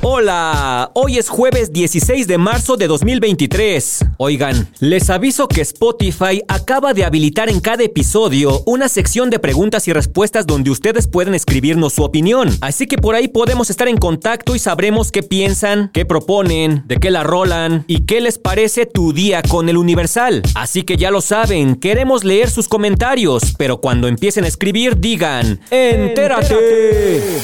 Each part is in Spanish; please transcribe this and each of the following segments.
Hola, hoy es jueves 16 de marzo de 2023. Oigan, les aviso que Spotify acaba de habilitar en cada episodio una sección de preguntas y respuestas donde ustedes pueden escribirnos su opinión. Así que por ahí podemos estar en contacto y sabremos qué piensan, qué proponen, de qué la rolan y qué les parece tu día con el Universal. Así que ya lo saben, queremos leer sus comentarios, pero cuando empiecen a escribir digan, ¡entérate!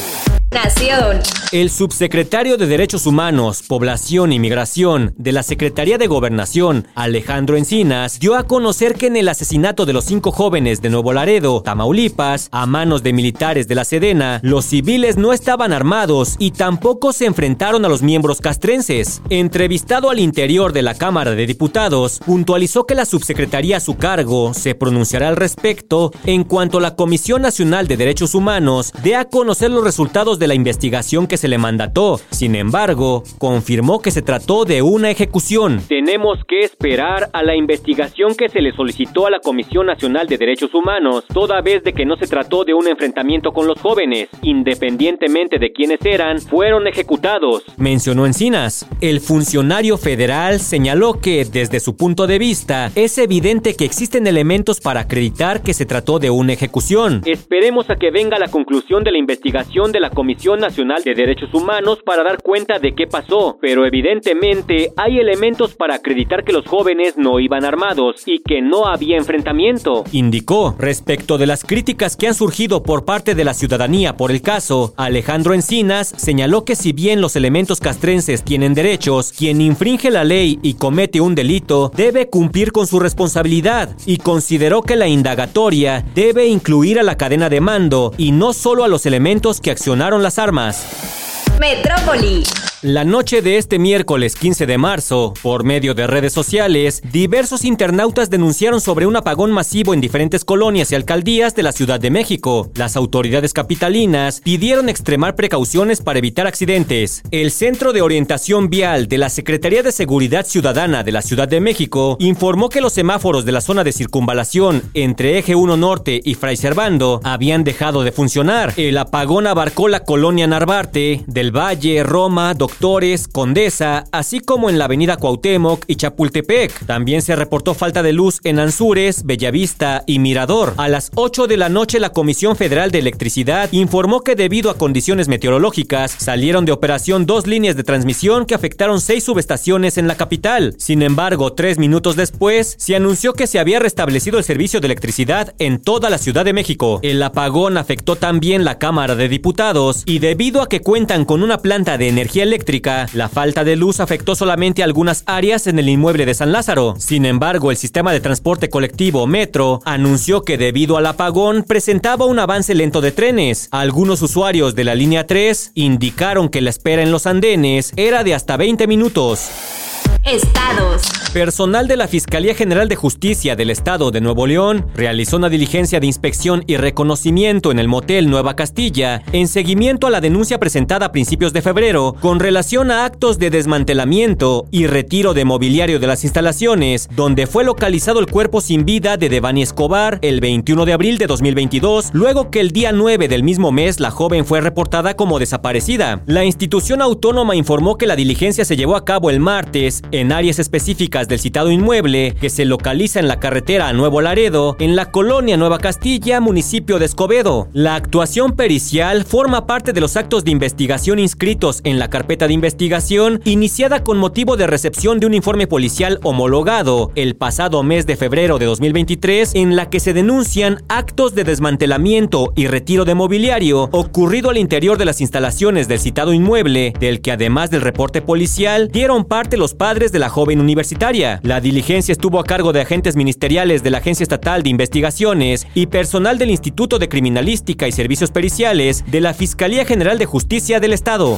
Nación. El subsecretario de Derechos Humanos, Población y Migración de la Secretaría de Gobernación, Alejandro Encinas, dio a conocer que en el asesinato de los cinco jóvenes de Nuevo Laredo, Tamaulipas, a manos de militares de la Sedena, los civiles no estaban armados y tampoco se enfrentaron a los miembros castrenses. Entrevistado al interior de la Cámara de Diputados, puntualizó que la subsecretaría a su cargo se pronunciará al respecto en cuanto la Comisión Nacional de Derechos Humanos dé a conocer los resultados de la investigación que se le mandató. Sin embargo, confirmó que se trató de una ejecución. Tenemos que esperar a la investigación que se le solicitó a la Comisión Nacional de Derechos Humanos, toda vez de que no se trató de un enfrentamiento con los jóvenes, independientemente de quiénes eran, fueron ejecutados. Mencionó Encinas. El funcionario federal señaló que, desde su punto de vista, es evidente que existen elementos para acreditar que se trató de una ejecución. Esperemos a que venga la conclusión de la investigación de la Comisión Nacional de Derechos Humanos para dar cuenta de qué pasó, pero evidentemente hay elementos para acreditar que los jóvenes no iban armados y que no había enfrentamiento. Indicó, respecto de las críticas que han surgido por parte de la ciudadanía por el caso, Alejandro Encinas señaló que si bien los elementos castrenses tienen derechos, quien infringe la ley y comete un delito debe cumplir con su responsabilidad y consideró que la indagatoria debe incluir a la cadena de mando y no solo a los elementos que accionaron las armas. Metrópoli. La noche de este miércoles 15 de marzo, por medio de redes sociales, diversos internautas denunciaron sobre un apagón masivo en diferentes colonias y alcaldías de la Ciudad de México. Las autoridades capitalinas pidieron extremar precauciones para evitar accidentes. El Centro de Orientación Vial de la Secretaría de Seguridad Ciudadana de la Ciudad de México informó que los semáforos de la zona de circunvalación entre Eje 1 Norte y Fray Servando habían dejado de funcionar. El apagón abarcó la colonia Narvarte, del Valle, Roma, Doctor Doctores, Condesa, así como en la avenida Cuauhtémoc y Chapultepec. También se reportó falta de luz en Anzures, Bellavista y Mirador. A las 8 de la noche la Comisión Federal de Electricidad informó que debido a condiciones meteorológicas salieron de operación dos líneas de transmisión que afectaron seis subestaciones en la capital. Sin embargo, tres minutos después se anunció que se había restablecido el servicio de electricidad en toda la Ciudad de México. El apagón afectó también la Cámara de Diputados y debido a que cuentan con una planta de energía eléctrica la falta de luz afectó solamente algunas áreas en el inmueble de San Lázaro. Sin embargo, el sistema de transporte colectivo Metro anunció que debido al apagón presentaba un avance lento de trenes. Algunos usuarios de la línea 3 indicaron que la espera en los andenes era de hasta 20 minutos. Estados. Personal de la Fiscalía General de Justicia del Estado de Nuevo León realizó una diligencia de inspección y reconocimiento en el motel Nueva Castilla en seguimiento a la denuncia presentada a principios de febrero con relación a actos de desmantelamiento y retiro de mobiliario de las instalaciones, donde fue localizado el cuerpo sin vida de Devani Escobar el 21 de abril de 2022, luego que el día 9 del mismo mes la joven fue reportada como desaparecida. La institución autónoma informó que la diligencia se llevó a cabo el martes en áreas específicas del citado inmueble que se localiza en la carretera Nuevo Laredo, en la colonia Nueva Castilla, municipio de Escobedo. La actuación pericial forma parte de los actos de investigación inscritos en la carpeta de investigación iniciada con motivo de recepción de un informe policial homologado el pasado mes de febrero de 2023 en la que se denuncian actos de desmantelamiento y retiro de mobiliario ocurrido al interior de las instalaciones del citado inmueble, del que además del reporte policial dieron parte los padres de la joven universitaria. La diligencia estuvo a cargo de agentes ministeriales de la Agencia Estatal de Investigaciones y personal del Instituto de Criminalística y Servicios Periciales de la Fiscalía General de Justicia del Estado.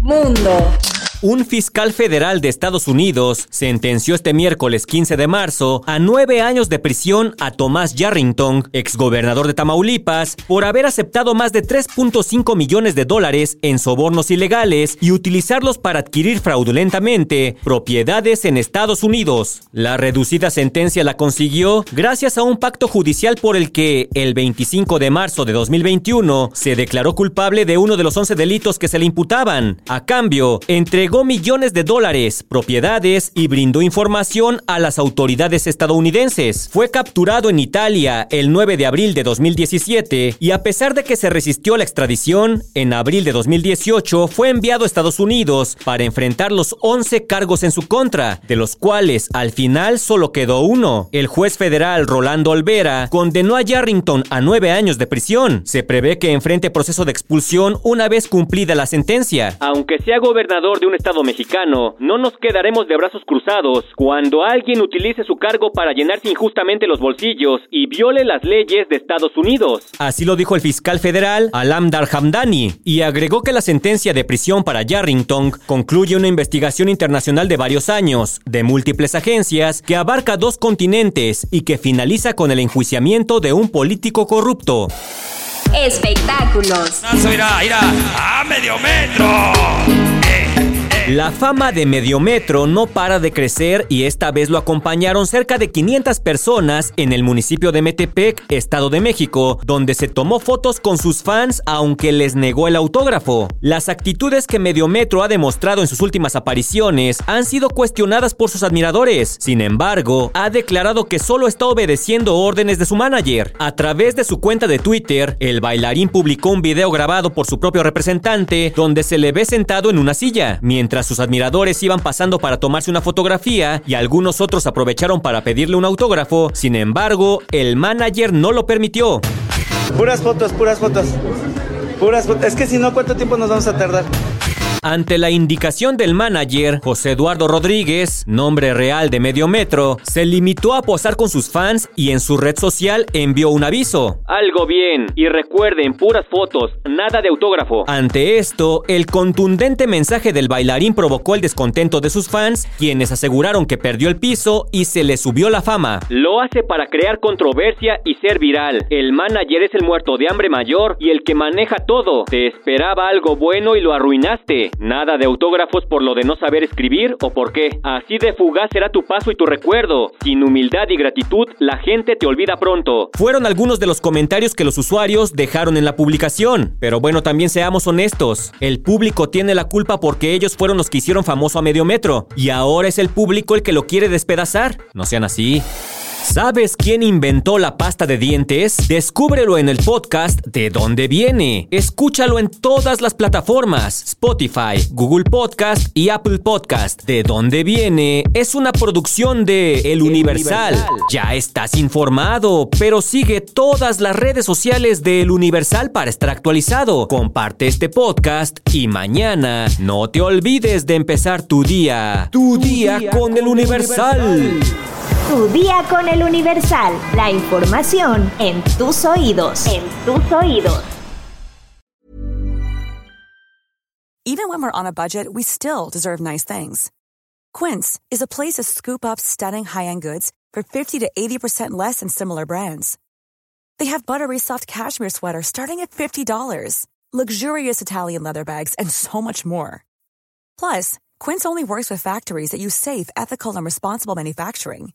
Mundo. Un fiscal federal de Estados Unidos sentenció este miércoles 15 de marzo a nueve años de prisión a Tomás Yarrington, exgobernador de Tamaulipas, por haber aceptado más de 3.5 millones de dólares en sobornos ilegales y utilizarlos para adquirir fraudulentamente propiedades en Estados Unidos. La reducida sentencia la consiguió gracias a un pacto judicial por el que el 25 de marzo de 2021 se declaró culpable de uno de los 11 delitos que se le imputaban. A cambio, entre millones de dólares, propiedades y brindó información a las autoridades estadounidenses. Fue capturado en Italia el 9 de abril de 2017 y a pesar de que se resistió a la extradición, en abril de 2018 fue enviado a Estados Unidos para enfrentar los 11 cargos en su contra, de los cuales al final solo quedó uno. El juez federal Rolando Olvera condenó a Yarrington a nueve años de prisión. Se prevé que enfrente proceso de expulsión una vez cumplida la sentencia. Aunque sea gobernador de un Estado mexicano, no nos quedaremos de brazos cruzados cuando alguien utilice su cargo para llenarse injustamente los bolsillos y viole las leyes de Estados Unidos. Así lo dijo el fiscal federal Alam Darhamdani y agregó que la sentencia de prisión para Yarrington concluye una investigación internacional de varios años, de múltiples agencias, que abarca dos continentes y que finaliza con el enjuiciamiento de un político corrupto. Espectáculos. a medio metro. La fama de Mediometro no para de crecer y esta vez lo acompañaron cerca de 500 personas en el municipio de Metepec, Estado de México, donde se tomó fotos con sus fans aunque les negó el autógrafo. Las actitudes que Mediometro ha demostrado en sus últimas apariciones han sido cuestionadas por sus admiradores. Sin embargo, ha declarado que solo está obedeciendo órdenes de su manager. A través de su cuenta de Twitter, el bailarín publicó un video grabado por su propio representante donde se le ve sentado en una silla, mientras sus admiradores iban pasando para tomarse una fotografía y algunos otros aprovecharon para pedirle un autógrafo, sin embargo, el manager no lo permitió. Puras fotos, puras fotos. Puras fotos. Es que si no, ¿cuánto tiempo nos vamos a tardar? Ante la indicación del manager, José Eduardo Rodríguez, nombre real de Medio Metro, se limitó a posar con sus fans y en su red social envió un aviso. Algo bien, y recuerden, puras fotos, nada de autógrafo. Ante esto, el contundente mensaje del bailarín provocó el descontento de sus fans, quienes aseguraron que perdió el piso y se le subió la fama. Lo hace para crear controversia y ser viral. El manager es el muerto de hambre mayor y el que maneja todo. Te esperaba algo bueno y lo arruinaste. Nada de autógrafos por lo de no saber escribir o por qué. Así de fugaz será tu paso y tu recuerdo. Sin humildad y gratitud, la gente te olvida pronto. Fueron algunos de los comentarios que los usuarios dejaron en la publicación. Pero bueno, también seamos honestos. El público tiene la culpa porque ellos fueron los que hicieron famoso a medio metro. Y ahora es el público el que lo quiere despedazar. No sean así. ¿Sabes quién inventó la pasta de dientes? Descúbrelo en el podcast De dónde viene. Escúchalo en todas las plataformas: Spotify, Google Podcast y Apple Podcast. De dónde viene es una producción de El Universal. Ya estás informado, pero sigue todas las redes sociales de El Universal para estar actualizado. Comparte este podcast y mañana no te olvides de empezar tu día. Tu, día, con, El Universal. Tu día con el Universal. La información en tus oídos. En tus oídos. Even when we're on a budget, we still deserve nice things. Quince is a place to scoop up stunning high-end goods for 50 to 80% less than similar brands. They have buttery soft cashmere sweaters starting at $50, luxurious Italian leather bags, and so much more. Plus, Quince only works with factories that use safe, ethical, and responsible manufacturing.